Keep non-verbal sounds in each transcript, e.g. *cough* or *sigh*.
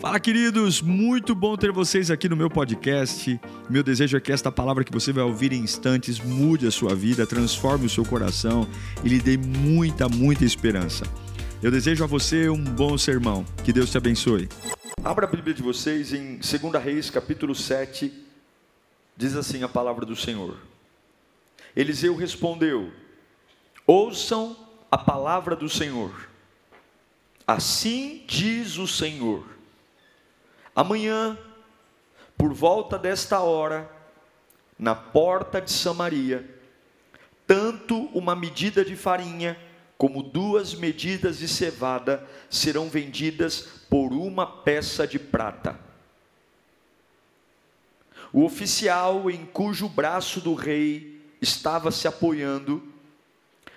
Fala, queridos! Muito bom ter vocês aqui no meu podcast. Meu desejo é que esta palavra que você vai ouvir em instantes mude a sua vida, transforme o seu coração e lhe dê muita, muita esperança. Eu desejo a você um bom sermão. Que Deus te abençoe. Abra a Bíblia de vocês em 2 Reis, capítulo 7. Diz assim a palavra do Senhor. Eliseu respondeu: Ouçam a palavra do Senhor. Assim diz o Senhor Amanhã, por volta desta hora, na porta de Samaria, tanto uma medida de farinha como duas medidas de cevada serão vendidas por uma peça de prata. O oficial em cujo braço do rei estava se apoiando,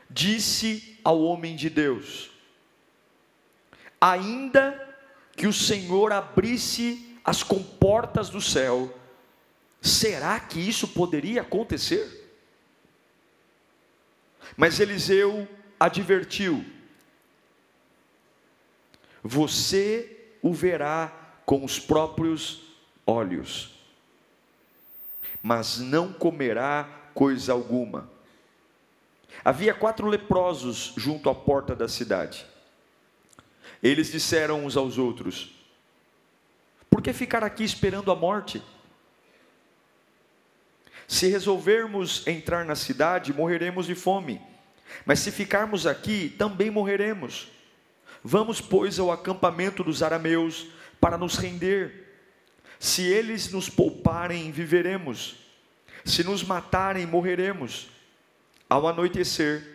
disse ao homem de Deus: Ainda que o Senhor abrisse as comportas do céu, será que isso poderia acontecer? Mas Eliseu advertiu: Você o verá com os próprios olhos, mas não comerá coisa alguma. Havia quatro leprosos junto à porta da cidade. Eles disseram uns aos outros: Por que ficar aqui esperando a morte? Se resolvermos entrar na cidade, morreremos de fome. Mas se ficarmos aqui, também morreremos. Vamos, pois, ao acampamento dos arameus para nos render. Se eles nos pouparem, viveremos. Se nos matarem, morreremos. Ao anoitecer,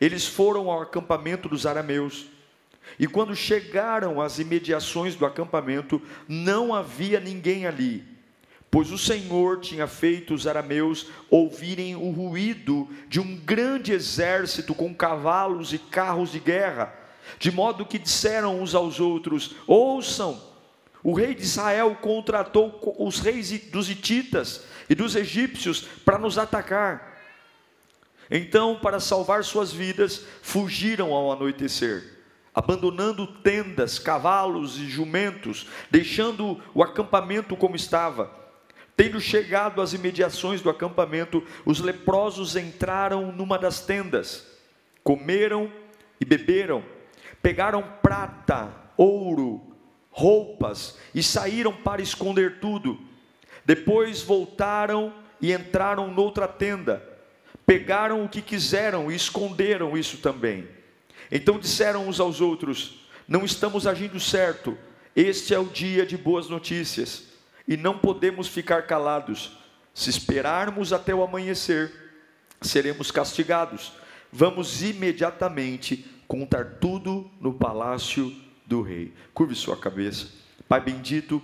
eles foram ao acampamento dos arameus e quando chegaram às imediações do acampamento, não havia ninguém ali, pois o Senhor tinha feito os arameus ouvirem o ruído de um grande exército com cavalos e carros de guerra, de modo que disseram uns aos outros: Ouçam, o rei de Israel contratou os reis dos hititas e dos egípcios para nos atacar. Então, para salvar suas vidas, fugiram ao anoitecer abandonando tendas, cavalos e jumentos, deixando o acampamento como estava. Tendo chegado às imediações do acampamento, os leprosos entraram numa das tendas, comeram e beberam, pegaram prata, ouro, roupas e saíram para esconder tudo. Depois voltaram e entraram noutra tenda, pegaram o que quiseram e esconderam isso também. Então disseram uns aos outros: Não estamos agindo certo, este é o dia de boas notícias, e não podemos ficar calados. Se esperarmos até o amanhecer, seremos castigados. Vamos imediatamente contar tudo no palácio do rei. Curve sua cabeça. Pai bendito,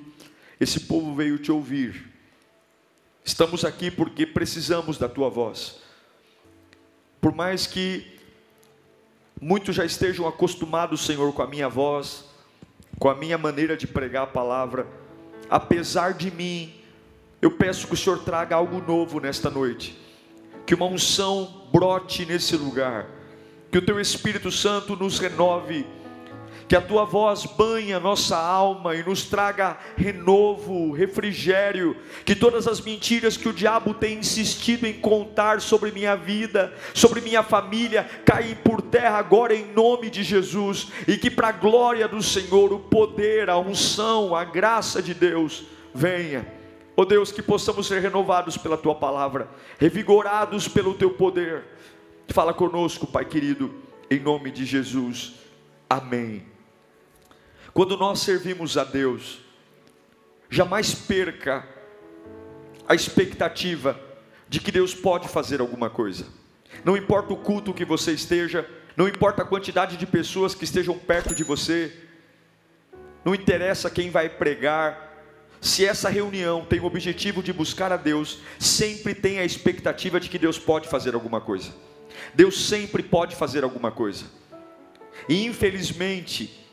esse povo veio te ouvir. Estamos aqui porque precisamos da tua voz. Por mais que Muitos já estejam acostumados, Senhor, com a minha voz, com a minha maneira de pregar a palavra. Apesar de mim, eu peço que o Senhor traga algo novo nesta noite. Que uma unção brote nesse lugar. Que o teu Espírito Santo nos renove que a tua voz banhe a nossa alma e nos traga renovo, refrigério, que todas as mentiras que o diabo tem insistido em contar sobre minha vida, sobre minha família, caem por terra agora em nome de Jesus, e que para a glória do Senhor, o poder, a unção, a graça de Deus venha. Ó oh Deus, que possamos ser renovados pela tua palavra, revigorados pelo teu poder. Fala conosco, Pai querido, em nome de Jesus. Amém. Quando nós servimos a Deus, jamais perca a expectativa de que Deus pode fazer alguma coisa. Não importa o culto que você esteja, não importa a quantidade de pessoas que estejam perto de você, não interessa quem vai pregar, se essa reunião tem o objetivo de buscar a Deus, sempre tem a expectativa de que Deus pode fazer alguma coisa. Deus sempre pode fazer alguma coisa. E infelizmente,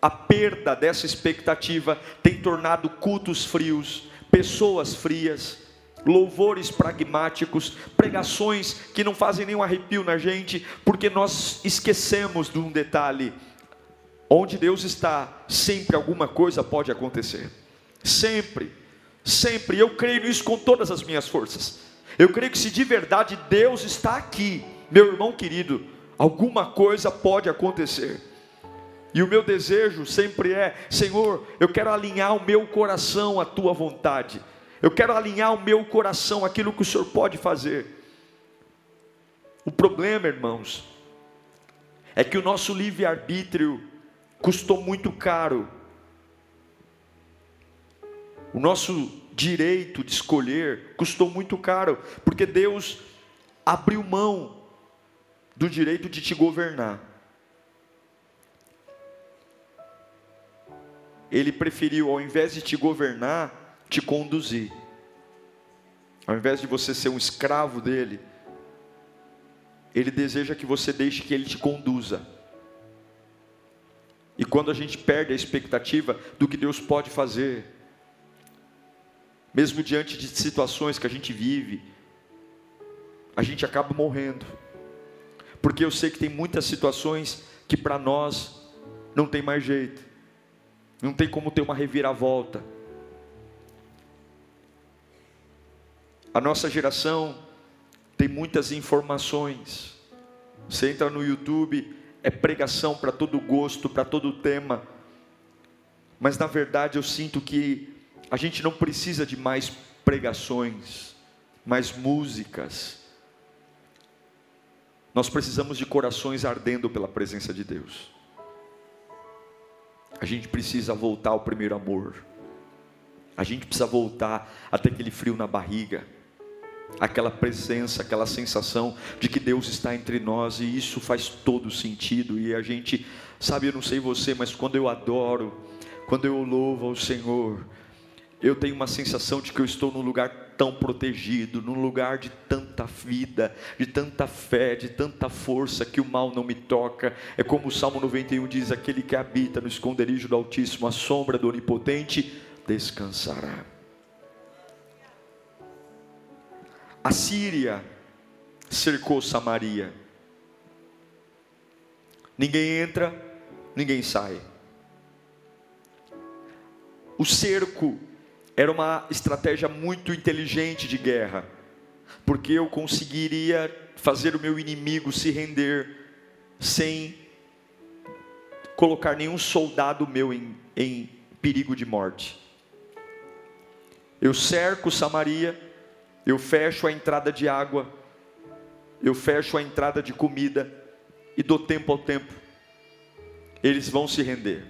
a perda dessa expectativa tem tornado cultos frios, pessoas frias, louvores pragmáticos, pregações que não fazem nenhum arrepio na gente, porque nós esquecemos de um detalhe: Onde Deus está, sempre alguma coisa pode acontecer. Sempre, sempre. Eu creio nisso com todas as minhas forças. Eu creio que se de verdade Deus está aqui, meu irmão querido, alguma coisa pode acontecer. E o meu desejo sempre é: Senhor, eu quero alinhar o meu coração à tua vontade. Eu quero alinhar o meu coração àquilo que o Senhor pode fazer. O problema, irmãos, é que o nosso livre-arbítrio custou muito caro. O nosso direito de escolher custou muito caro, porque Deus abriu mão do direito de te governar. Ele preferiu, ao invés de te governar, te conduzir. Ao invés de você ser um escravo dele, ele deseja que você deixe que ele te conduza. E quando a gente perde a expectativa do que Deus pode fazer, mesmo diante de situações que a gente vive, a gente acaba morrendo. Porque eu sei que tem muitas situações que para nós não tem mais jeito. Não tem como ter uma reviravolta. A nossa geração tem muitas informações. Você entra no YouTube, é pregação para todo gosto, para todo tema. Mas na verdade eu sinto que a gente não precisa de mais pregações, mais músicas. Nós precisamos de corações ardendo pela presença de Deus. A gente precisa voltar ao primeiro amor. A gente precisa voltar até aquele frio na barriga, aquela presença, aquela sensação de que Deus está entre nós e isso faz todo sentido. E a gente, sabe, eu não sei você, mas quando eu adoro, quando eu louvo ao Senhor, eu tenho uma sensação de que eu estou num lugar tão protegido, num lugar de tanta vida, de tanta fé, de tanta força que o mal não me toca. É como o Salmo 91 diz: aquele que habita no esconderijo do Altíssimo, a sombra do Onipotente, descansará. A Síria cercou Samaria. Ninguém entra, ninguém sai. O cerco era uma estratégia muito inteligente de guerra, porque eu conseguiria fazer o meu inimigo se render sem colocar nenhum soldado meu em, em perigo de morte. Eu cerco Samaria, eu fecho a entrada de água, eu fecho a entrada de comida e dou tempo ao tempo. Eles vão se render,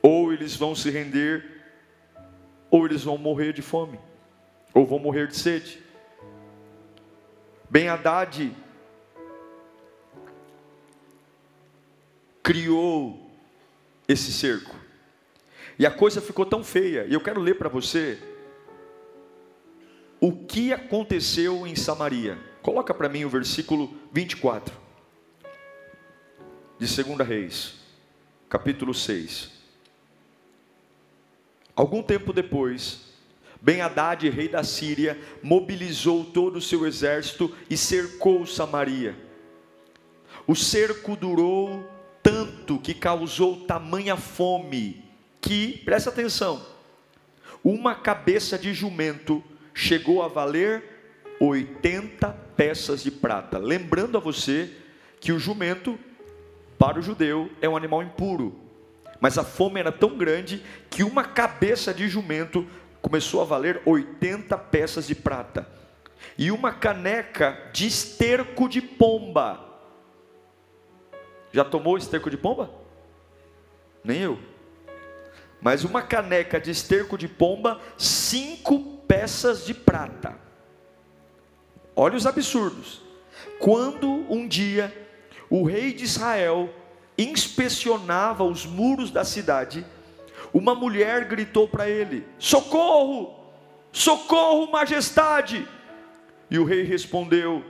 ou eles vão se render ou eles vão morrer de fome, ou vão morrer de sede. Ben Haddad criou esse cerco, e a coisa ficou tão feia, e eu quero ler para você o que aconteceu em Samaria. Coloca para mim o versículo 24 de 2 Reis, capítulo 6. Algum tempo depois, Ben Haddad, rei da Síria, mobilizou todo o seu exército e cercou Samaria. O cerco durou tanto que causou tamanha fome que, presta atenção, uma cabeça de jumento chegou a valer 80 peças de prata. Lembrando a você que o jumento, para o judeu, é um animal impuro. Mas a fome era tão grande que uma cabeça de jumento começou a valer 80 peças de prata. E uma caneca de esterco de pomba. Já tomou esterco de pomba? Nem eu. Mas uma caneca de esterco de pomba, cinco peças de prata. Olha os absurdos. Quando um dia o rei de Israel inspecionava os muros da cidade, uma mulher gritou para ele: Socorro! Socorro, majestade! E o rei respondeu: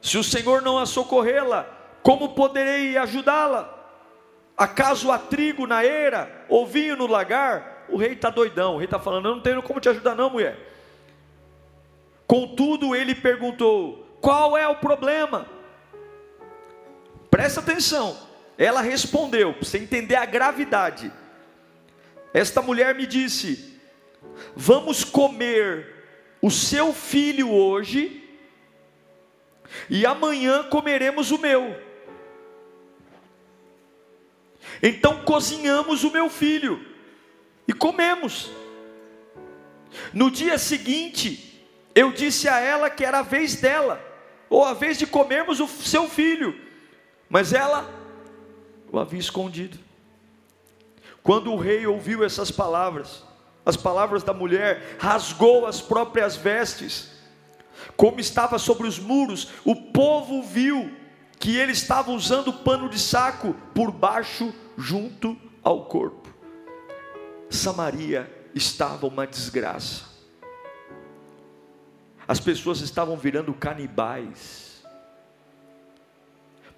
Se o Senhor não a socorrê-la, como poderei ajudá-la? Acaso há trigo na eira ou vinho no lagar? O rei está doidão, o rei está falando: Eu não tenho como te ajudar, não, mulher. Contudo, ele perguntou: Qual é o problema? Presta atenção. ela respondeu, para você entender a gravidade. Esta mulher me disse: Vamos comer o seu filho hoje, e amanhã comeremos o meu. Então cozinhamos o meu filho e comemos. No dia seguinte, eu disse a ela que era a vez dela, ou a vez de comermos o seu filho, mas ela o havia escondido. Quando o rei ouviu essas palavras, as palavras da mulher, rasgou as próprias vestes, como estava sobre os muros, o povo viu que ele estava usando pano de saco por baixo, junto ao corpo. Samaria estava uma desgraça. As pessoas estavam virando canibais,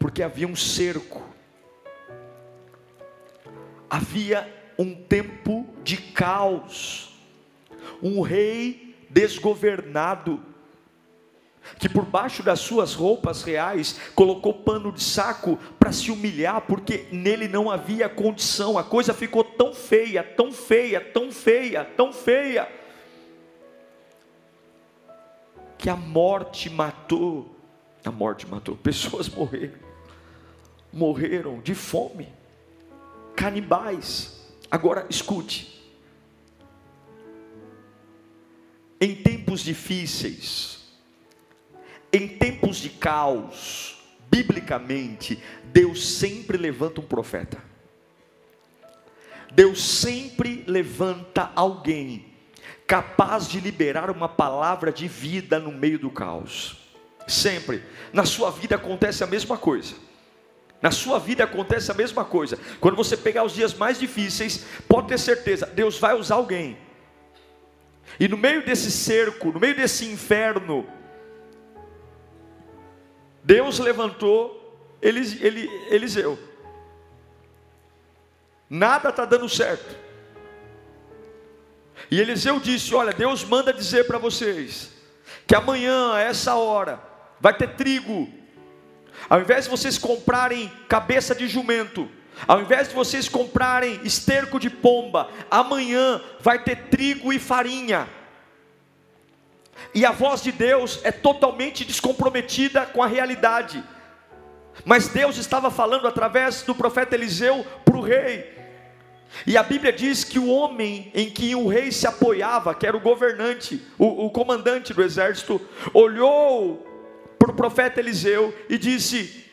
porque havia um cerco, havia um tempo de caos, um rei desgovernado, que por baixo das suas roupas reais colocou pano de saco para se humilhar, porque nele não havia condição, a coisa ficou tão feia, tão feia, tão feia, tão feia, que a morte matou, a morte matou, pessoas *laughs* morreram, morreram de fome, canibais. Agora escute, em tempos difíceis, em tempos de caos, biblicamente, Deus sempre levanta um profeta. Deus sempre levanta alguém capaz de liberar uma palavra de vida no meio do caos. Sempre. Na sua vida acontece a mesma coisa. Na sua vida acontece a mesma coisa. Quando você pegar os dias mais difíceis, pode ter certeza, Deus vai usar alguém. E no meio desse cerco, no meio desse inferno, Deus levantou Eliseu. Nada está dando certo. E Eliseu disse: Olha, Deus manda dizer para vocês que amanhã, a essa hora, vai ter trigo. Ao invés de vocês comprarem cabeça de jumento, ao invés de vocês comprarem esterco de pomba, amanhã vai ter trigo e farinha. E a voz de Deus é totalmente descomprometida com a realidade. Mas Deus estava falando através do profeta Eliseu para o rei. E a Bíblia diz que o homem em que o rei se apoiava, que era o governante, o, o comandante do exército, olhou para o profeta Eliseu e disse: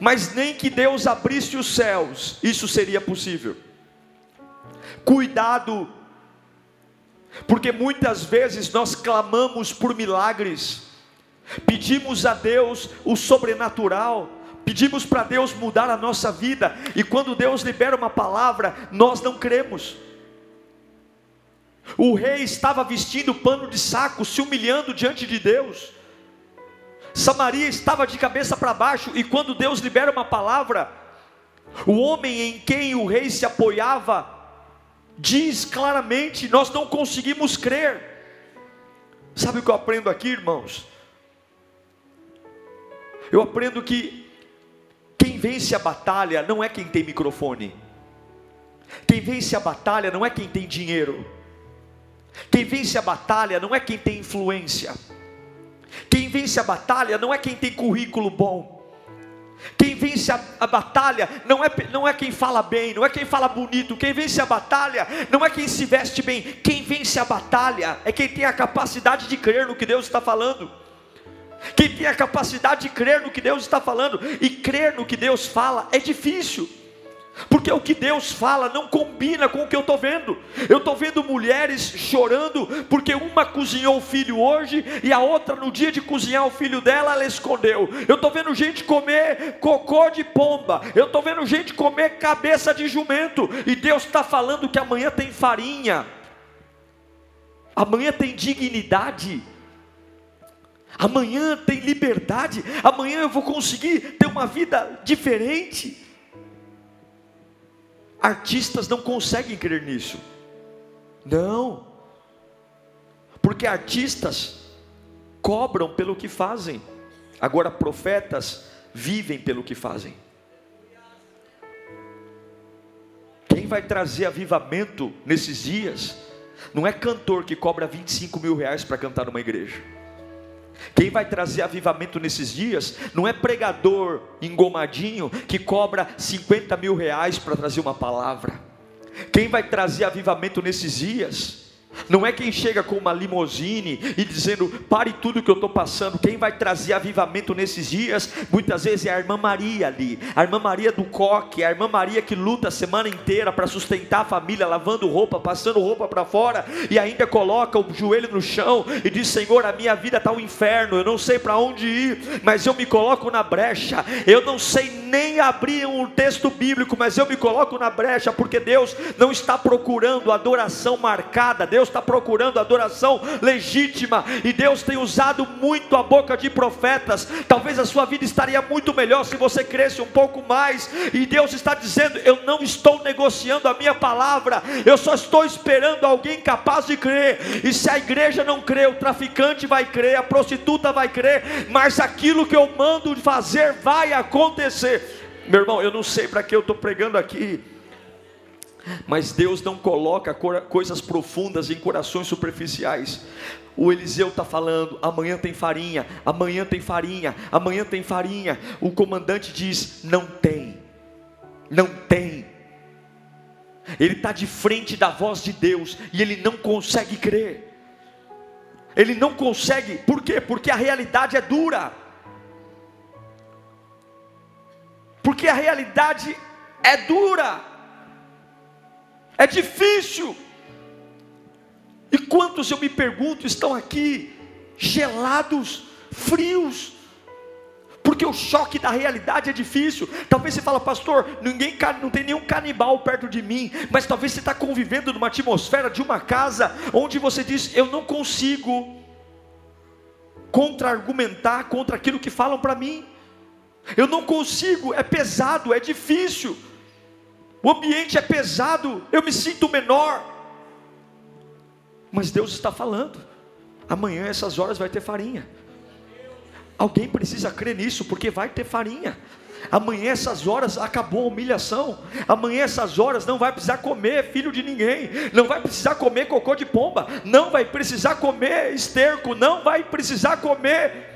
Mas nem que Deus abrisse os céus, isso seria possível. Cuidado porque muitas vezes nós clamamos por milagres, pedimos a Deus o sobrenatural, pedimos para Deus mudar a nossa vida, e quando Deus libera uma palavra, nós não cremos. O rei estava vestindo pano de saco, se humilhando diante de Deus. Samaria estava de cabeça para baixo, e quando Deus libera uma palavra, o homem em quem o rei se apoiava diz claramente: nós não conseguimos crer. Sabe o que eu aprendo aqui, irmãos? Eu aprendo que quem vence a batalha não é quem tem microfone. Quem vence a batalha não é quem tem dinheiro. Quem vence a batalha não é quem tem influência. Quem vence a batalha não é quem tem currículo bom. Quem vence a, a, batalha não é, não é quem fala bem, não é quem fala bonito. Quem vence a batalha não é quem se veste bem. Quem vence a batalha é quem tem a capacidade de crer no que Deus está falando. Quem tem a capacidade de crer no que Deus está falando. E crer no que Deus fala é difícil. Porque o que Deus fala não combina com o que eu estou vendo. Eu estou vendo mulheres chorando porque uma cozinhou o filho hoje e a outra, no dia de cozinhar o filho dela, ela escondeu. Eu estou vendo gente comer cocô de pomba. Eu estou vendo gente comer cabeça de jumento. E Deus está falando que amanhã tem farinha, amanhã tem dignidade. Amanhã tem liberdade, amanhã eu vou conseguir ter uma vida diferente. Artistas não conseguem crer nisso. Não. Porque artistas cobram pelo que fazem. Agora profetas vivem pelo que fazem. Quem vai trazer avivamento nesses dias não é cantor que cobra 25 mil reais para cantar numa igreja. Quem vai trazer avivamento nesses dias não é pregador engomadinho que cobra 50 mil reais para trazer uma palavra. Quem vai trazer avivamento nesses dias não é quem chega com uma limousine e dizendo, pare tudo que eu estou passando. Quem vai trazer avivamento nesses dias, muitas vezes é a irmã Maria ali, a irmã Maria do coque, a irmã Maria que luta a semana inteira para sustentar a família, lavando roupa, passando roupa para fora, e ainda coloca o joelho no chão e diz: Senhor, a minha vida está um inferno, eu não sei para onde ir, mas eu me coloco na brecha, eu não sei nem abrir um texto bíblico, mas eu me coloco na brecha, porque Deus não está procurando adoração marcada, Deus está procurando adoração legítima, e Deus tem usado muito a boca de profetas. Talvez a sua vida estaria muito melhor se você cresce um pouco mais, e Deus está dizendo: Eu não estou negociando a minha palavra, eu só estou esperando alguém capaz de crer, e se a igreja não crê, o traficante vai crer, a prostituta vai crer, mas aquilo que eu mando fazer vai acontecer. Meu irmão, eu não sei para que eu estou pregando aqui. Mas Deus não coloca coisas profundas em corações superficiais. O Eliseu está falando: amanhã tem farinha, amanhã tem farinha, amanhã tem farinha. O comandante diz: não tem, não tem. Ele está de frente da voz de Deus e ele não consegue crer. Ele não consegue, por quê? Porque a realidade é dura. Porque a realidade é dura é difícil. E quantos eu me pergunto estão aqui gelados, frios, porque o choque da realidade é difícil. Talvez você fala, pastor, ninguém não tem nenhum canibal perto de mim, mas talvez você está convivendo numa atmosfera de uma casa onde você diz, eu não consigo contra-argumentar contra aquilo que falam para mim. Eu não consigo, é pesado, é difícil o ambiente é pesado, eu me sinto menor. Mas Deus está falando, amanhã essas horas vai ter farinha. Alguém precisa crer nisso, porque vai ter farinha. Amanhã essas horas acabou a humilhação. Amanhã essas horas não vai precisar comer filho de ninguém, não vai precisar comer cocô de pomba, não vai precisar comer esterco, não vai precisar comer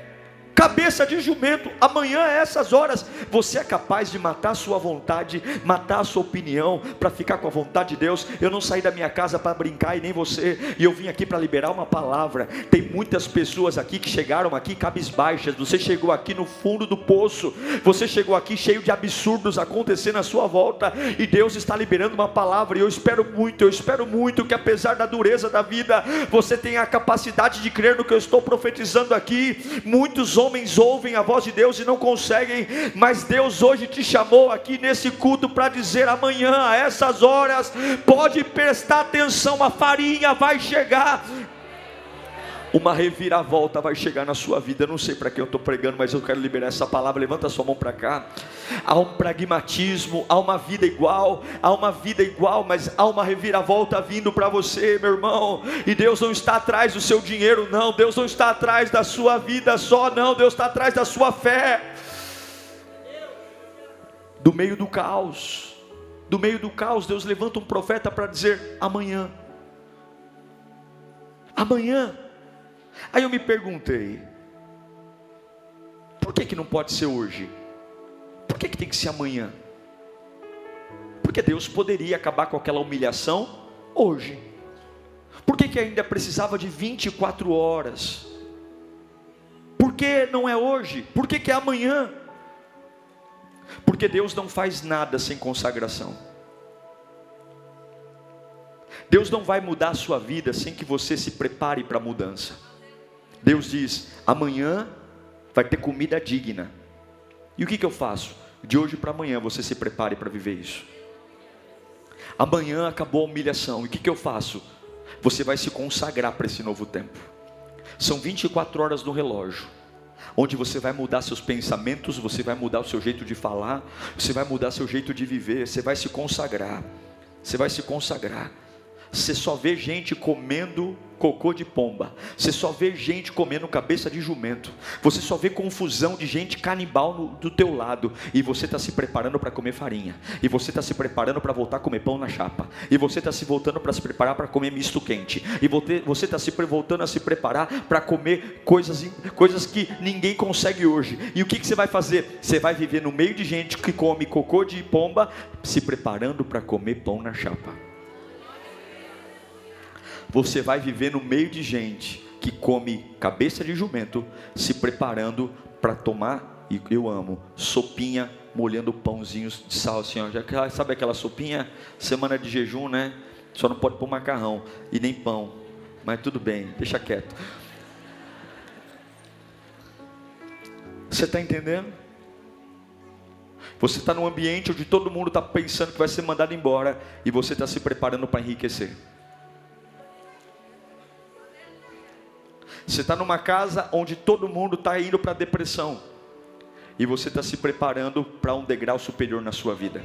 cabeça de jumento, amanhã a essas horas, você é capaz de matar a sua vontade, matar a sua opinião, para ficar com a vontade de Deus. Eu não saí da minha casa para brincar e nem você, e eu vim aqui para liberar uma palavra. Tem muitas pessoas aqui que chegaram aqui cabisbaixas, você chegou aqui no fundo do poço, você chegou aqui cheio de absurdos acontecendo à sua volta, e Deus está liberando uma palavra, e eu espero muito, eu espero muito que apesar da dureza da vida, você tenha a capacidade de crer no que eu estou profetizando aqui. Muitos homens homens ouvem a voz de Deus e não conseguem, mas Deus hoje te chamou aqui nesse culto para dizer: amanhã, a essas horas, pode prestar atenção, a farinha vai chegar, uma reviravolta vai chegar na sua vida. Eu não sei para quem eu estou pregando, mas eu quero liberar essa palavra. Levanta sua mão para cá. Há um pragmatismo, há uma vida igual, há uma vida igual, mas há uma reviravolta vindo para você, meu irmão. E Deus não está atrás do seu dinheiro, não. Deus não está atrás da sua vida só, não. Deus está atrás da sua fé. Do meio do caos, do meio do caos, Deus levanta um profeta para dizer: amanhã. Amanhã Aí eu me perguntei: por que, que não pode ser hoje? Por que, que tem que ser amanhã? Porque Deus poderia acabar com aquela humilhação hoje. Por que, que ainda precisava de 24 horas? Por que não é hoje? Por que, que é amanhã? Porque Deus não faz nada sem consagração. Deus não vai mudar a sua vida sem que você se prepare para a mudança. Deus diz: amanhã vai ter comida digna. E o que, que eu faço? De hoje para amanhã você se prepare para viver isso. Amanhã acabou a humilhação. E o que, que eu faço? Você vai se consagrar para esse novo tempo. São 24 horas no relógio, onde você vai mudar seus pensamentos, você vai mudar o seu jeito de falar, você vai mudar seu jeito de viver, você vai se consagrar. Você vai se consagrar. Você só vê gente comendo cocô de pomba. Você só vê gente comendo cabeça de jumento. Você só vê confusão de gente canibal no, do teu lado. E você está se preparando para comer farinha. E você está se preparando para voltar a comer pão na chapa. E você está se voltando para se preparar para comer misto quente. E você está se voltando a se preparar para comer coisas, coisas que ninguém consegue hoje. E o que, que você vai fazer? Você vai viver no meio de gente que come cocô de pomba, se preparando para comer pão na chapa. Você vai viver no meio de gente que come cabeça de jumento, se preparando para tomar, e eu amo, sopinha, molhando pãozinhos de sal, assim, ó, já, sabe aquela sopinha, semana de jejum, né? Só não pode pôr macarrão e nem pão, mas tudo bem, deixa quieto. Você está entendendo? Você está num ambiente onde todo mundo está pensando que vai ser mandado embora e você está se preparando para enriquecer. Você está numa casa onde todo mundo está indo para a depressão. E você está se preparando para um degrau superior na sua vida.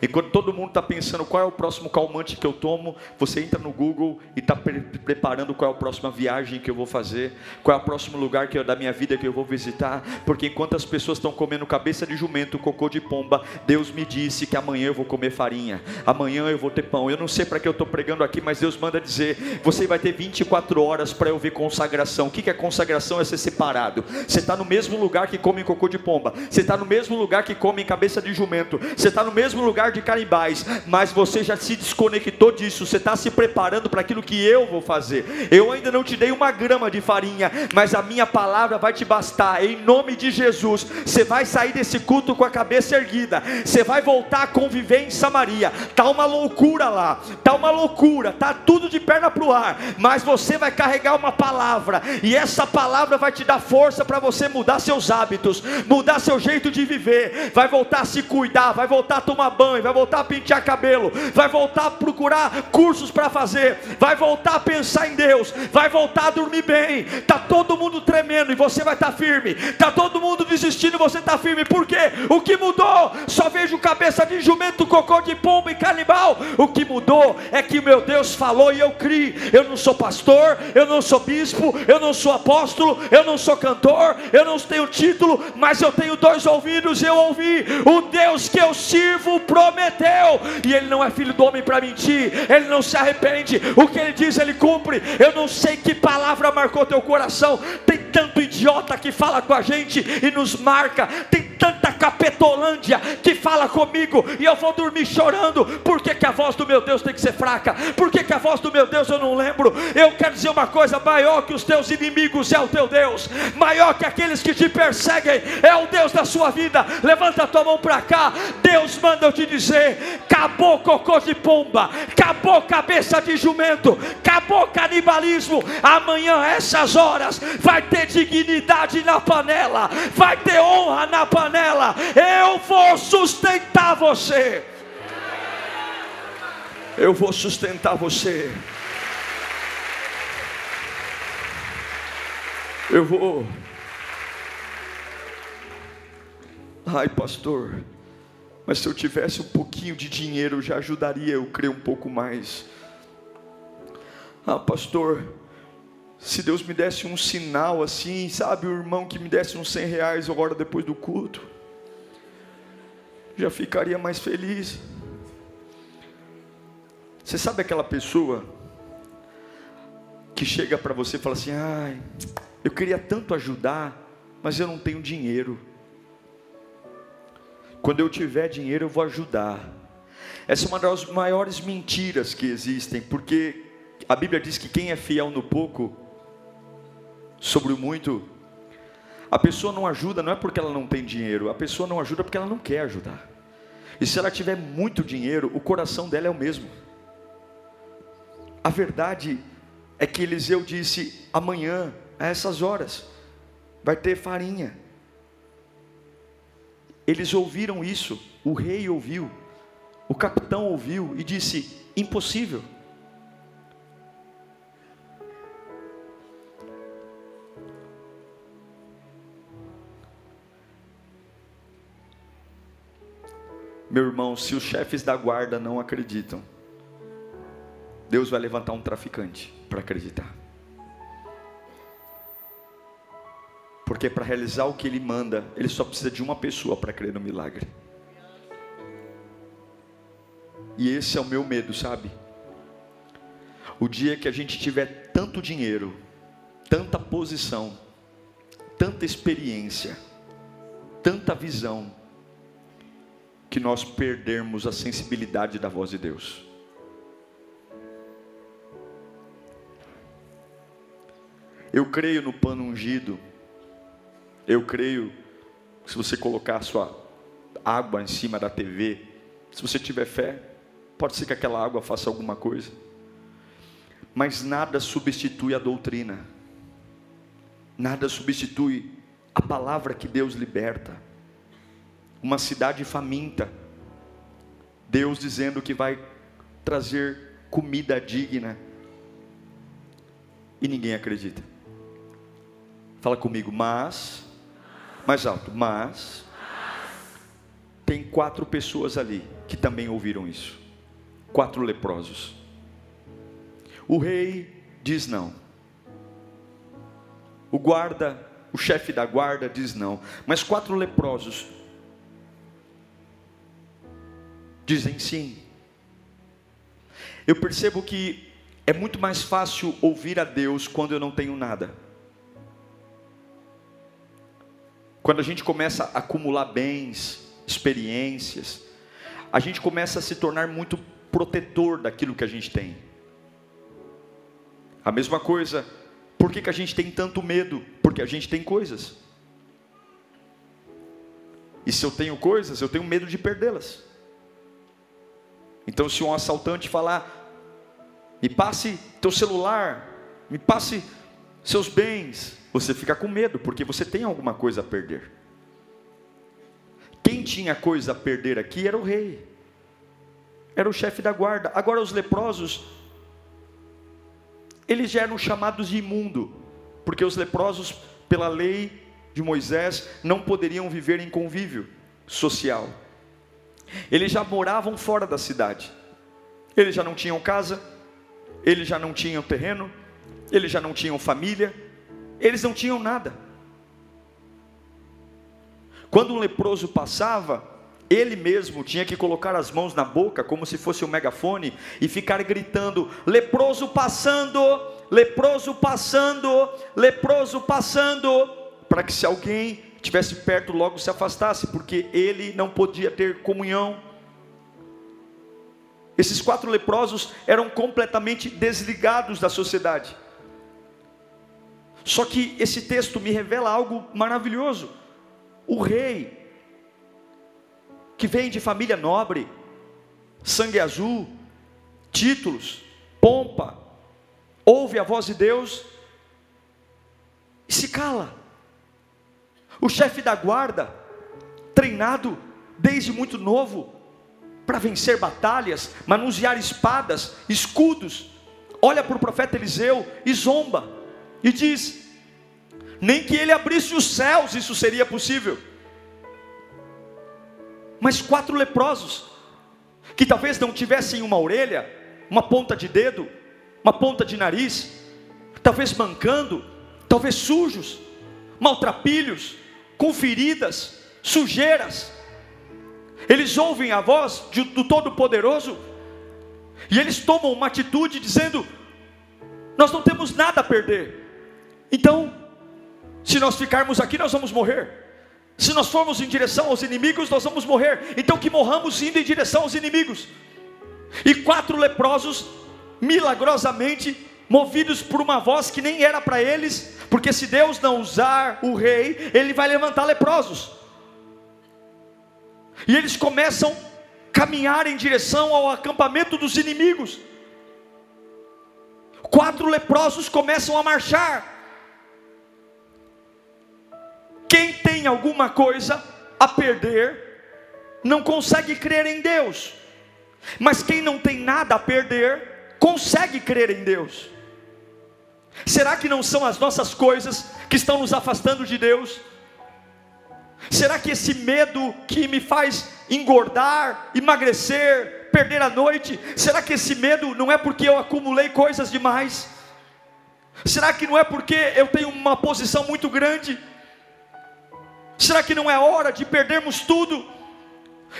Enquanto todo mundo está pensando qual é o próximo calmante que eu tomo, você entra no Google e está pre preparando qual é a próxima viagem que eu vou fazer, qual é o próximo lugar que eu, da minha vida que eu vou visitar, porque enquanto as pessoas estão comendo cabeça de jumento, cocô de pomba, Deus me disse que amanhã eu vou comer farinha, amanhã eu vou ter pão. Eu não sei para que eu estou pregando aqui, mas Deus manda dizer: você vai ter 24 horas para eu ver consagração. O que, que é consagração? É ser separado. Você está no mesmo lugar que come cocô de pomba, você está no mesmo lugar que come cabeça de jumento, você está no mesmo lugar de canibais, mas você já se desconectou disso, você está se preparando para aquilo que eu vou fazer. Eu ainda não te dei uma grama de farinha, mas a minha palavra vai te bastar, em nome de Jesus. Você vai sair desse culto com a cabeça erguida, você vai voltar a conviver em Samaria. Tá uma loucura lá, tá uma loucura, tá tudo de perna para o ar, mas você vai carregar uma palavra, e essa palavra vai te dar força para você mudar seus hábitos, mudar seu jeito de viver, vai voltar a se cuidar, vai voltar a tomar banho vai voltar a pentear cabelo, vai voltar a procurar cursos para fazer, vai voltar a pensar em Deus, vai voltar a dormir bem. Tá todo mundo tremendo e você vai estar tá firme. Tá todo mundo desistindo e você está firme. Por quê? O que mudou? Só vejo cabeça de jumento, cocô de pombo e canibal. O que mudou é que meu Deus falou e eu criei. Eu não sou pastor, eu não sou bispo, eu não sou apóstolo, eu não sou cantor, eu não tenho título, mas eu tenho dois ouvidos e eu ouvi. O Deus que eu sirvo prometeu, e ele não é filho do homem para mentir, ele não se arrepende, o que ele diz ele cumpre. Eu não sei que palavra marcou teu coração, tem tanto idiota que fala com a gente e nos marca, tem tanta capetolândia que fala comigo e eu vou dormir chorando. Por que, que a voz do meu Deus tem que ser fraca? Por que, que a voz do meu Deus eu não lembro? Eu quero dizer uma coisa: maior que os teus inimigos é o teu Deus, maior que aqueles que te perseguem é o Deus da sua vida. Levanta a tua mão para cá. Deus manda eu te dizer: acabou cocô de pomba, acabou cabeça de jumento, acabou canibalismo. Amanhã, essas horas, vai ter dignidade na panela, vai ter honra na panela, eu vou sustentar você. Eu vou sustentar você. Eu vou. Ai, pastor, mas se eu tivesse um pouquinho de dinheiro já ajudaria eu crer um pouco mais. Ah, pastor, se Deus me desse um sinal assim, sabe, o irmão que me desse uns 100 reais agora depois do culto, já ficaria mais feliz. Você sabe aquela pessoa que chega para você e fala assim: ai, eu queria tanto ajudar, mas eu não tenho dinheiro. Quando eu tiver dinheiro, eu vou ajudar. Essa é uma das maiores mentiras que existem, porque a Bíblia diz que quem é fiel no pouco, sobre o muito. A pessoa não ajuda não é porque ela não tem dinheiro, a pessoa não ajuda porque ela não quer ajudar. E se ela tiver muito dinheiro, o coração dela é o mesmo. A verdade é que Eliseu disse: amanhã, a essas horas, vai ter farinha. Eles ouviram isso, o rei ouviu, o capitão ouviu e disse: impossível. Meu irmão, se os chefes da guarda não acreditam, Deus vai levantar um traficante para acreditar. Porque para realizar o que ele manda, ele só precisa de uma pessoa para crer no milagre. E esse é o meu medo, sabe? O dia que a gente tiver tanto dinheiro, tanta posição, tanta experiência, tanta visão, que nós perdermos a sensibilidade da voz de Deus. Eu creio no pano ungido. Eu creio se você colocar a sua água em cima da TV, se você tiver fé, pode ser que aquela água faça alguma coisa. Mas nada substitui a doutrina. Nada substitui a palavra que Deus liberta. Uma cidade faminta. Deus dizendo que vai trazer comida digna. E ninguém acredita. Fala comigo, mas, mais alto, mas, tem quatro pessoas ali que também ouviram isso. Quatro leprosos. O rei diz não. O guarda, o chefe da guarda diz não. Mas quatro leprosos dizem sim. Eu percebo que é muito mais fácil ouvir a Deus quando eu não tenho nada. Quando a gente começa a acumular bens, experiências, a gente começa a se tornar muito protetor daquilo que a gente tem. A mesma coisa, por que, que a gente tem tanto medo? Porque a gente tem coisas. E se eu tenho coisas, eu tenho medo de perdê-las. Então, se um assaltante falar, me passe teu celular, me passe seus bens, você fica com medo, porque você tem alguma coisa a perder. Quem tinha coisa a perder aqui era o rei, era o chefe da guarda. Agora, os leprosos, eles já eram chamados de imundo, porque os leprosos, pela lei de Moisés, não poderiam viver em convívio social. Eles já moravam fora da cidade, eles já não tinham casa, eles já não tinham terreno, eles já não tinham família, eles não tinham nada. Quando um leproso passava, ele mesmo tinha que colocar as mãos na boca, como se fosse um megafone, e ficar gritando: leproso passando, leproso passando, leproso passando, para que se alguém tivesse perto logo se afastasse, porque ele não podia ter comunhão. Esses quatro leprosos eram completamente desligados da sociedade. Só que esse texto me revela algo maravilhoso. O rei, que vem de família nobre, sangue azul, títulos, pompa, ouve a voz de Deus e se cala. O chefe da guarda, treinado desde muito novo para vencer batalhas, manusear espadas, escudos, olha para o profeta Eliseu e zomba e diz: nem que ele abrisse os céus isso seria possível. Mas quatro leprosos, que talvez não tivessem uma orelha, uma ponta de dedo, uma ponta de nariz, talvez mancando, talvez sujos, maltrapilhos, com feridas, sujeiras, eles ouvem a voz de, do Todo-Poderoso e eles tomam uma atitude dizendo: Nós não temos nada a perder, então, se nós ficarmos aqui, nós vamos morrer. Se nós formos em direção aos inimigos, nós vamos morrer. Então, que morramos indo em direção aos inimigos. E quatro leprosos, milagrosamente, movidos por uma voz que nem era para eles, porque se Deus não usar o rei, ele vai levantar leprosos. E eles começam a caminhar em direção ao acampamento dos inimigos. Quatro leprosos começam a marchar. Tem alguma coisa a perder, não consegue crer em Deus. Mas quem não tem nada a perder, consegue crer em Deus. Será que não são as nossas coisas que estão nos afastando de Deus? Será que esse medo que me faz engordar, emagrecer, perder a noite? Será que esse medo não é porque eu acumulei coisas demais? Será que não é porque eu tenho uma posição muito grande? Será que não é hora de perdermos tudo?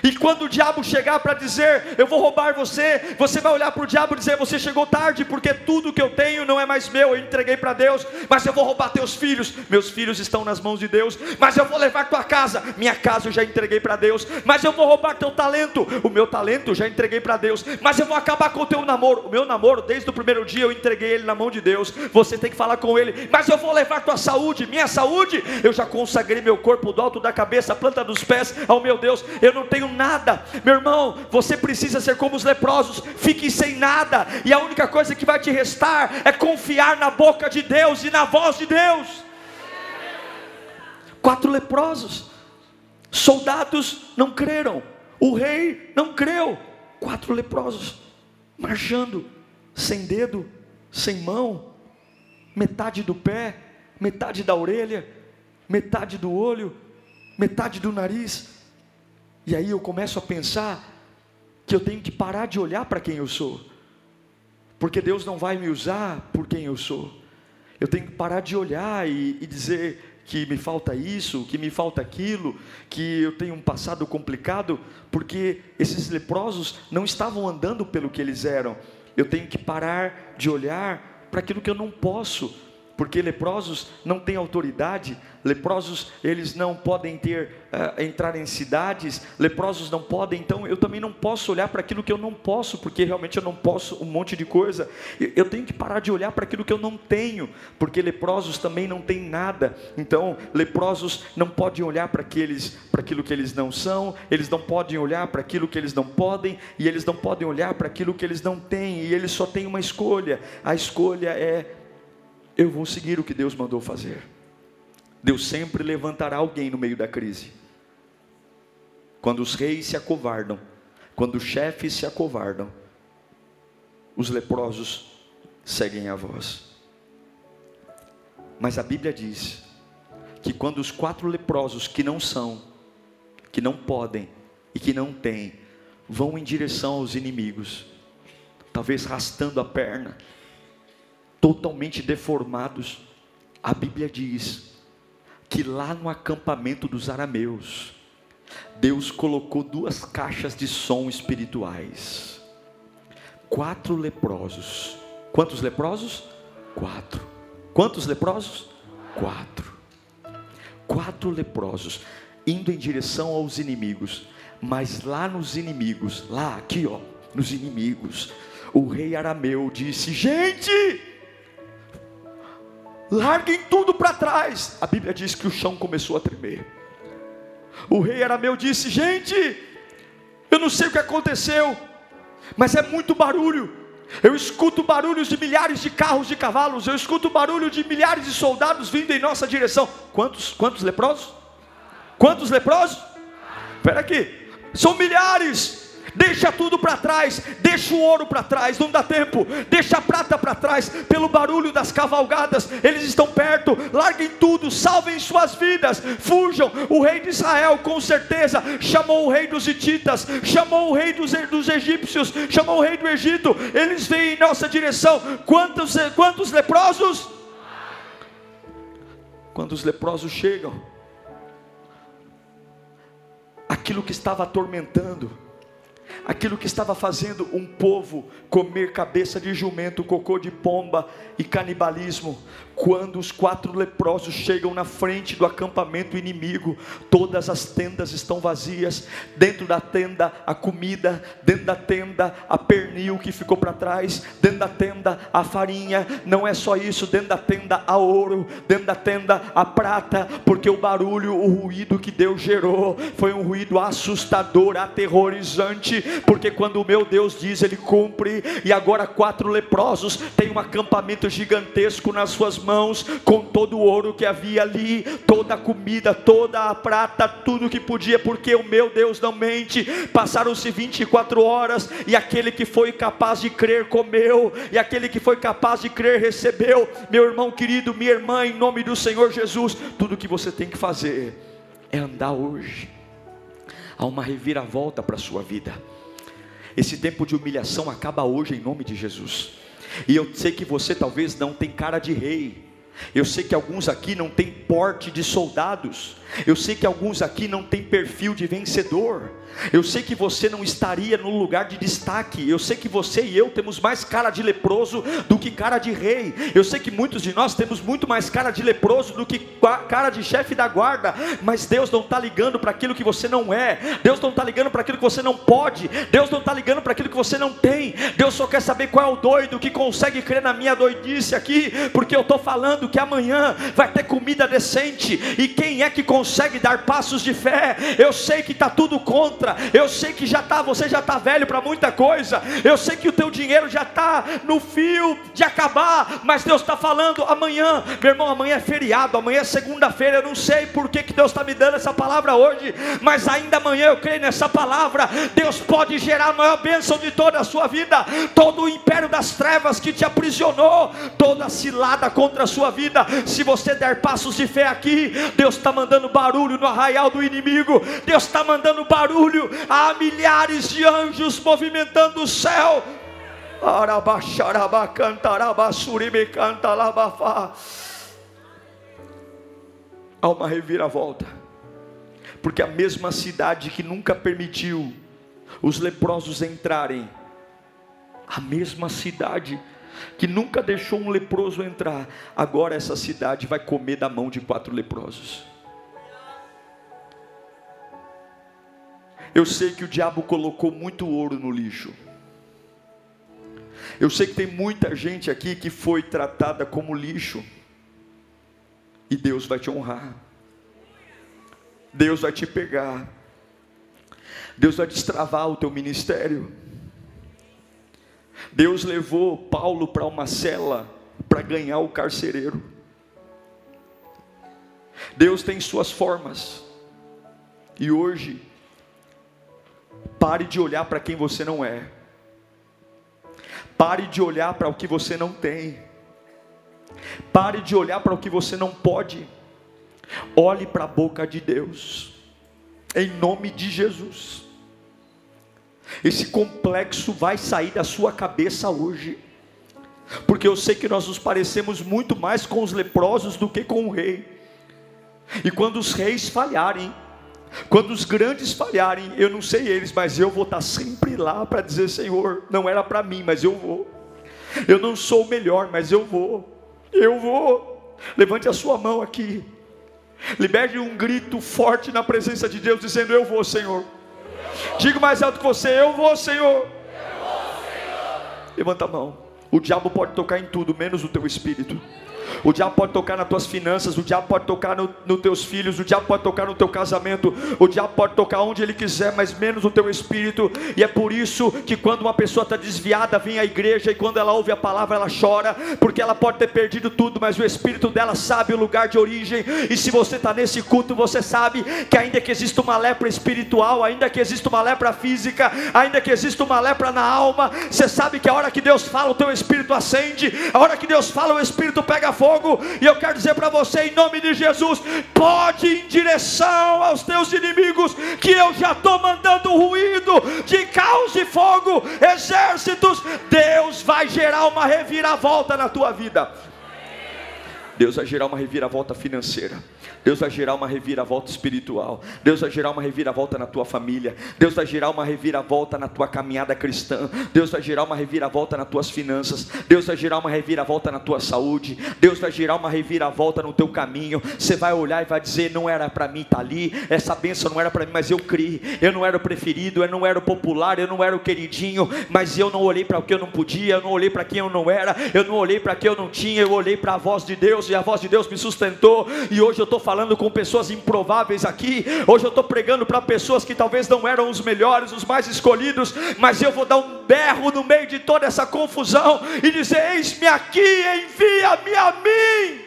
E quando o diabo chegar para dizer, eu vou roubar você, você vai olhar para o diabo e dizer, você chegou tarde, porque tudo que eu tenho não é mais meu, eu entreguei para Deus, mas eu vou roubar teus filhos, meus filhos estão nas mãos de Deus, mas eu vou levar tua casa, minha casa eu já entreguei para Deus, mas eu vou roubar teu talento, o meu talento eu já entreguei para Deus, mas eu vou acabar com o teu namoro, o meu namoro, desde o primeiro dia eu entreguei ele na mão de Deus, você tem que falar com ele, mas eu vou levar tua saúde, minha saúde, eu já consagrei meu corpo do alto da cabeça, planta dos pés, ao meu Deus, eu não tenho nada. Meu irmão, você precisa ser como os leprosos, fique sem nada, e a única coisa que vai te restar é confiar na boca de Deus e na voz de Deus. Quatro leprosos, soldados não creram, o rei não creu. Quatro leprosos, marchando, sem dedo, sem mão, metade do pé, metade da orelha, metade do olho, metade do nariz, e aí eu começo a pensar que eu tenho que parar de olhar para quem eu sou, porque Deus não vai me usar por quem eu sou. Eu tenho que parar de olhar e, e dizer que me falta isso, que me falta aquilo, que eu tenho um passado complicado, porque esses leprosos não estavam andando pelo que eles eram. Eu tenho que parar de olhar para aquilo que eu não posso porque leprosos não têm autoridade, leprosos eles não podem ter uh, entrar em cidades, leprosos não podem, então eu também não posso olhar para aquilo que eu não posso, porque realmente eu não posso um monte de coisa. Eu tenho que parar de olhar para aquilo que eu não tenho, porque leprosos também não têm nada. Então leprosos não podem olhar para aqueles, para aquilo que eles não são, eles não podem olhar para aquilo que eles não podem e eles não podem olhar para aquilo que eles não têm e eles só têm uma escolha. A escolha é eu vou seguir o que Deus mandou fazer. Deus sempre levantará alguém no meio da crise. Quando os reis se acovardam, quando os chefes se acovardam, os leprosos seguem a voz. Mas a Bíblia diz que quando os quatro leprosos que não são, que não podem e que não têm, vão em direção aos inimigos, talvez rastando a perna, totalmente deformados. A Bíblia diz que lá no acampamento dos arameus, Deus colocou duas caixas de som espirituais. Quatro leprosos. Quantos leprosos? Quatro. Quantos leprosos? Quatro. Quatro leprosos indo em direção aos inimigos. Mas lá nos inimigos, lá aqui ó, nos inimigos, o rei arameu disse: Gente, larguem tudo para trás. A Bíblia diz que o chão começou a tremer. O rei Arameu disse: Gente, eu não sei o que aconteceu, mas é muito barulho. Eu escuto barulhos de milhares de carros de cavalos, eu escuto barulho de milhares de soldados vindo em nossa direção. Quantos? Quantos leprosos? Quantos leprosos? Espera aqui, são milhares deixa tudo para trás, deixa o ouro para trás, não dá tempo, deixa a prata para trás, pelo barulho das cavalgadas, eles estão perto, larguem tudo, salvem suas vidas, fujam. O rei de Israel, com certeza, chamou o rei dos Hititas, chamou o rei dos, dos egípcios, chamou o rei do Egito, eles vêm em nossa direção. Quantos, quantos leprosos? Quando os leprosos chegam, aquilo que estava atormentando, aquilo que estava fazendo um povo comer cabeça de jumento, cocô de pomba e canibalismo, quando os quatro leprosos chegam na frente do acampamento inimigo, todas as tendas estão vazias. Dentro da tenda, a comida, dentro da tenda, a pernil que ficou para trás, dentro da tenda, a farinha. Não é só isso, dentro da tenda, a ouro, dentro da tenda, a prata, porque o barulho, o ruído que Deus gerou foi um ruído assustador, aterrorizante. Porque quando o meu Deus diz, Ele cumpre. E agora, quatro leprosos têm um acampamento gigantesco nas suas mãos com todo o ouro que havia ali, toda a comida, toda a prata, tudo que podia, porque o meu Deus não mente. Passaram-se 24 horas e aquele que foi capaz de crer comeu, e aquele que foi capaz de crer recebeu. Meu irmão querido, minha irmã, em nome do Senhor Jesus, tudo que você tem que fazer é andar hoje. Há uma reviravolta para a sua vida Esse tempo de humilhação acaba hoje em nome de Jesus. E eu sei que você talvez não tem cara de rei. Eu sei que alguns aqui não têm porte de soldados. Eu sei que alguns aqui não têm perfil de vencedor. Eu sei que você não estaria no lugar de destaque. Eu sei que você e eu temos mais cara de leproso do que cara de rei. Eu sei que muitos de nós temos muito mais cara de leproso do que cara de chefe da guarda. Mas Deus não está ligando para aquilo que você não é. Deus não está ligando para aquilo que você não pode. Deus não está ligando para aquilo que você não tem. Deus só quer saber qual é o doido que consegue crer na minha doidice aqui. Porque eu estou falando que amanhã vai ter comida decente. E quem é que consegue dar passos de fé? Eu sei que está tudo contra. Eu sei que já tá, você já está velho para muita coisa. Eu sei que o teu dinheiro já está no fio de acabar, mas Deus está falando amanhã, meu irmão, amanhã é feriado, amanhã é segunda-feira. Eu não sei por que, que Deus está me dando essa palavra hoje, mas ainda amanhã eu creio nessa palavra. Deus pode gerar a maior bênção de toda a sua vida, todo o império das trevas que te aprisionou, toda cilada contra a sua vida. Se você der passos de fé aqui, Deus está mandando barulho no arraial do inimigo, Deus está mandando barulho há milhares de anjos movimentando o céu. Há uma reviravolta, porque a mesma cidade que nunca permitiu os leprosos entrarem, a mesma cidade que nunca deixou um leproso entrar, agora essa cidade vai comer da mão de quatro leprosos. Eu sei que o diabo colocou muito ouro no lixo. Eu sei que tem muita gente aqui que foi tratada como lixo. E Deus vai te honrar. Deus vai te pegar. Deus vai destravar o teu ministério. Deus levou Paulo para uma cela para ganhar o carcereiro. Deus tem suas formas. E hoje Pare de olhar para quem você não é. Pare de olhar para o que você não tem. Pare de olhar para o que você não pode. Olhe para a boca de Deus. Em nome de Jesus. Esse complexo vai sair da sua cabeça hoje. Porque eu sei que nós nos parecemos muito mais com os leprosos do que com o rei. E quando os reis falharem, quando os grandes falharem, eu não sei eles, mas eu vou estar sempre lá para dizer: Senhor, não era para mim, mas eu vou. Eu não sou o melhor, mas eu vou. Eu vou. Levante a sua mão aqui. Liberte um grito forte na presença de Deus, dizendo: Eu vou, Senhor. Diga mais alto que você: Eu vou, Senhor. Levanta a mão. O diabo pode tocar em tudo, menos o teu espírito. O diabo pode tocar nas tuas finanças, o diabo pode tocar nos no teus filhos, o diabo pode tocar no teu casamento, o diabo pode tocar onde ele quiser, mas menos no teu espírito. E é por isso que quando uma pessoa está desviada, vem à igreja e quando ela ouve a palavra, ela chora, porque ela pode ter perdido tudo, mas o espírito dela sabe o lugar de origem. E se você está nesse culto, você sabe que ainda que exista uma lepra espiritual, ainda que exista uma lepra física, ainda que exista uma lepra na alma, você sabe que a hora que Deus fala, o teu espírito acende, a hora que Deus fala, o espírito pega fogo e eu quero dizer para você, em nome de Jesus, pode ir em direção aos teus inimigos, que eu já estou mandando ruído de caos e fogo, exércitos, Deus vai gerar uma reviravolta na tua vida. Deus vai gerar uma reviravolta financeira. Deus vai gerar uma reviravolta espiritual. Deus vai gerar uma reviravolta na tua família. Deus vai gerar uma reviravolta na tua caminhada cristã. Deus vai gerar uma reviravolta nas tuas finanças. Deus vai gerar uma reviravolta na tua saúde. Deus vai gerar uma reviravolta no teu caminho. Você vai olhar e vai dizer: não era para mim estar tá ali. Essa bênção não era para mim, mas eu criei. Eu não era o preferido, eu não era o popular, eu não era o queridinho, mas eu não olhei para o que eu não podia, eu não olhei para quem eu não era, eu não olhei para quem eu não tinha, eu olhei para a voz de Deus e a voz de Deus me sustentou. E hoje eu estou falando com pessoas improváveis aqui. Hoje eu estou pregando para pessoas que talvez não eram os melhores, os mais escolhidos, mas eu vou dar um berro no meio de toda essa confusão e dizer: Eis-me aqui, envia-me a mim.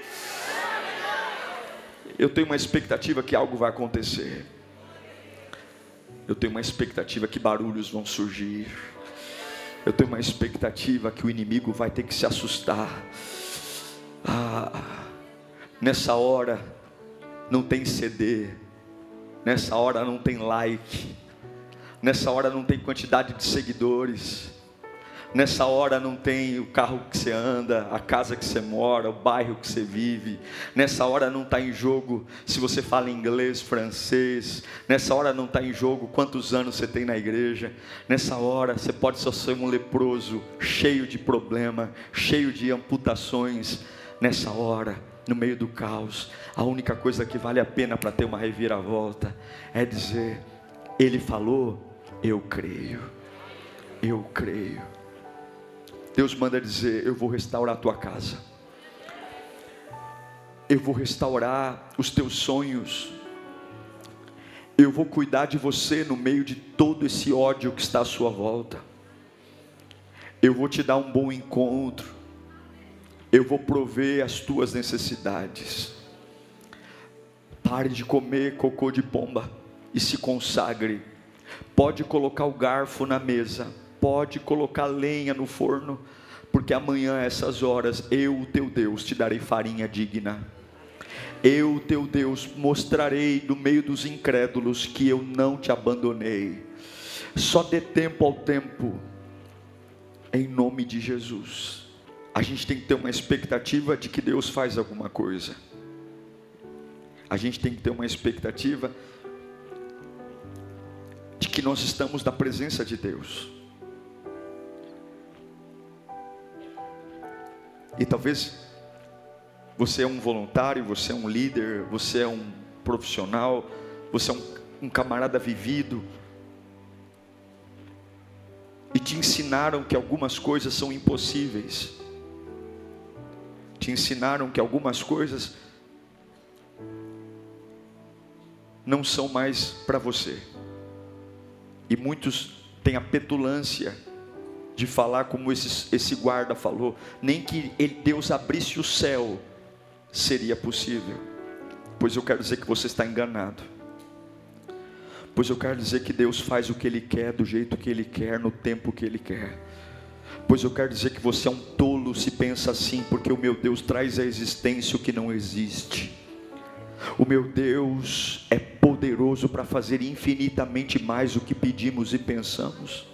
Eu tenho uma expectativa que algo vai acontecer. Eu tenho uma expectativa que barulhos vão surgir. Eu tenho uma expectativa que o inimigo vai ter que se assustar. Ah, nessa hora, não tem CD, nessa hora não tem like, Nessa hora não tem quantidade de seguidores. Nessa hora não tem o carro que você anda, a casa que você mora, o bairro que você vive. Nessa hora não está em jogo se você fala inglês, francês. Nessa hora não está em jogo quantos anos você tem na igreja. Nessa hora você pode só ser um leproso, cheio de problema, cheio de amputações. Nessa hora, no meio do caos, a única coisa que vale a pena para ter uma reviravolta é dizer: Ele falou, eu creio. Eu creio. Deus manda dizer: Eu vou restaurar a tua casa, eu vou restaurar os teus sonhos, eu vou cuidar de você no meio de todo esse ódio que está à sua volta, eu vou te dar um bom encontro, eu vou prover as tuas necessidades. Pare de comer cocô de pomba e se consagre. Pode colocar o garfo na mesa pode colocar lenha no forno, porque amanhã, a essas horas, eu, o teu Deus, te darei farinha digna. Eu, teu Deus, mostrarei no meio dos incrédulos que eu não te abandonei. Só dê tempo ao tempo, em nome de Jesus. A gente tem que ter uma expectativa de que Deus faz alguma coisa. A gente tem que ter uma expectativa de que nós estamos na presença de Deus. E talvez você é um voluntário, você é um líder, você é um profissional, você é um, um camarada vivido. E te ensinaram que algumas coisas são impossíveis. Te ensinaram que algumas coisas não são mais para você. E muitos têm a petulância de falar como esse, esse guarda falou, nem que Deus abrisse o céu seria possível. Pois eu quero dizer que você está enganado. Pois eu quero dizer que Deus faz o que Ele quer, do jeito que Ele quer, no tempo que Ele quer. Pois eu quero dizer que você é um tolo se pensa assim, porque o meu Deus traz à existência o que não existe. O meu Deus é poderoso para fazer infinitamente mais do que pedimos e pensamos.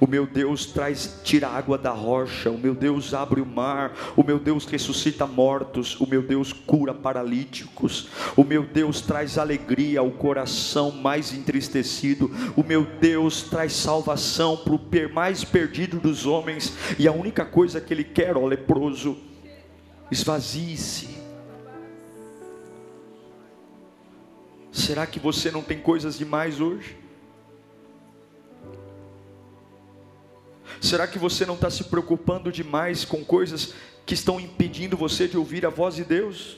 O meu Deus traz, tira água da rocha. O meu Deus abre o mar. O meu Deus ressuscita mortos. O meu Deus cura paralíticos. O meu Deus traz alegria ao coração mais entristecido. O meu Deus traz salvação para o mais perdido dos homens. E a única coisa que Ele quer, ó leproso, esvazie-se. Será que você não tem coisas demais hoje? Será que você não está se preocupando demais com coisas que estão impedindo você de ouvir a voz de Deus?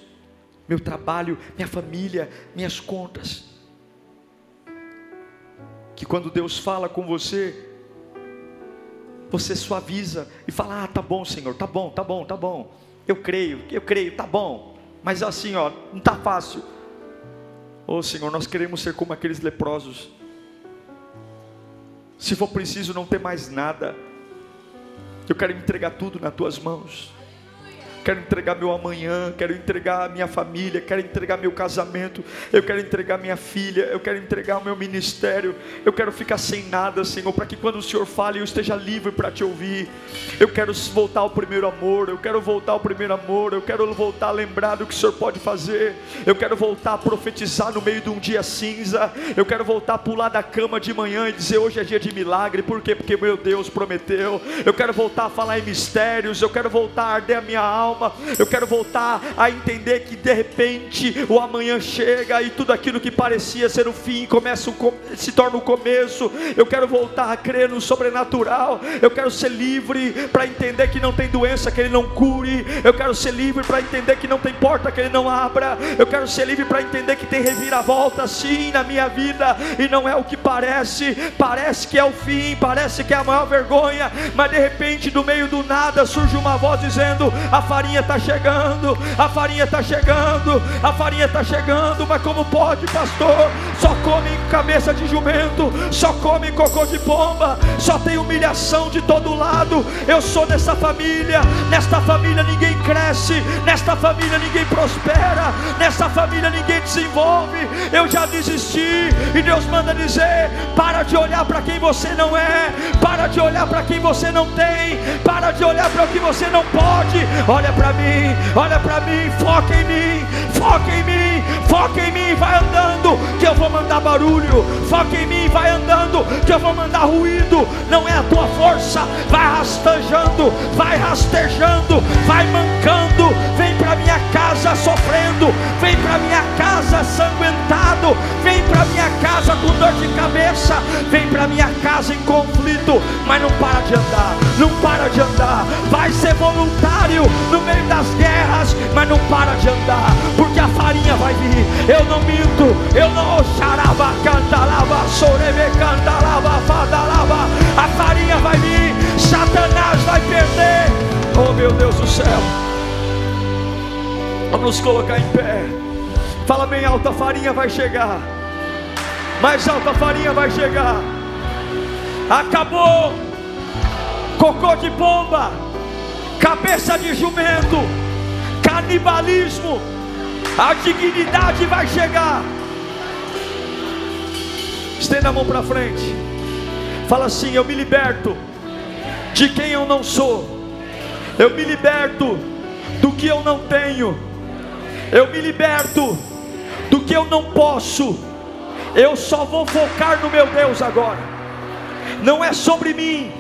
Meu trabalho, minha família, minhas contas. Que quando Deus fala com você, você suaviza e fala: Ah, tá bom, Senhor, tá bom, tá bom, tá bom. Eu creio, eu creio, tá bom. Mas assim, ó, não tá fácil. Ô oh, Senhor, nós queremos ser como aqueles leprosos. Se for preciso não ter mais nada, eu quero entregar tudo nas tuas mãos quero entregar meu amanhã, quero entregar minha família, quero entregar meu casamento, eu quero entregar minha filha, eu quero entregar o meu ministério, eu quero ficar sem nada, Senhor, para que quando o Senhor fale eu esteja livre para te ouvir. Eu quero voltar ao primeiro amor, eu quero voltar ao primeiro amor, eu quero voltar a lembrar do que o Senhor pode fazer, eu quero voltar a profetizar no meio de um dia cinza, eu quero voltar a pular da cama de manhã e dizer hoje é dia de milagre, por quê? Porque meu Deus prometeu, eu quero voltar a falar em mistérios, eu quero voltar a arder a minha alma Eu quero voltar a entender que de repente o amanhã chega e tudo aquilo que parecia ser o fim começa um, se torna o começo. Eu quero voltar a crer no sobrenatural. Eu quero ser livre para entender que não tem doença que Ele não cure. Eu quero ser livre para entender que não tem porta que Ele não abra. Eu quero ser livre para entender que tem reviravolta sim na minha vida e não é o que parece. Parece que é o fim, parece que é a maior vergonha, mas de repente do meio do nada surge uma voz dizendo: a farinha está chegando, a farinha está chegando, a farinha está chegando, mas como pode, pastor? Só come cabeça de jumento, só come cocô de pomba, só tem humilhação de todo lado. Eu sou dessa família, nesta família ninguém cresce, nesta família ninguém prospera, nesta família ninguém desenvolve. Eu já desisti, e Deus manda dizer: para de olhar para quem você não é, para de olhar para quem você não tem, para de olhar para o que você não pode. Olha para mim, olha para mim, foca em mim, foca em mim, foca em mim, vai andando, que eu vou mandar barulho, foca em mim, vai andando, que eu vou mandar ruído. Não é a tua força, vai rastejando, vai rastejando, vai mancando. Para minha casa sofrendo, vem para minha casa sanguentado, vem para minha casa com dor de cabeça, vem para minha casa em conflito, mas não para de andar, não para de andar. Vai ser voluntário no meio das guerras, mas não para de andar, porque a farinha vai vir. Eu não minto, eu não xaraba, Vamos nos colocar em pé. Fala bem alto, a farinha vai chegar. Mais alta a farinha vai chegar. Acabou. Cocô de pomba. Cabeça de jumento. Canibalismo. A dignidade vai chegar. Estenda a mão para frente. Fala assim: Eu me liberto de quem eu não sou. Eu me liberto do que eu não tenho. Eu me liberto do que eu não posso eu só vou focar no meu Deus agora. Não é sobre mim,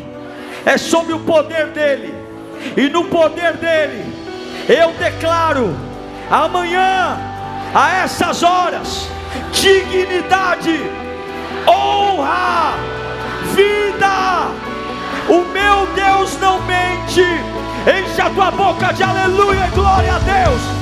é sobre o poder dele. E no poder dele, eu declaro amanhã, a essas horas, dignidade, honra, vida. O meu Deus não mente. Enche a tua boca de aleluia e glória a Deus.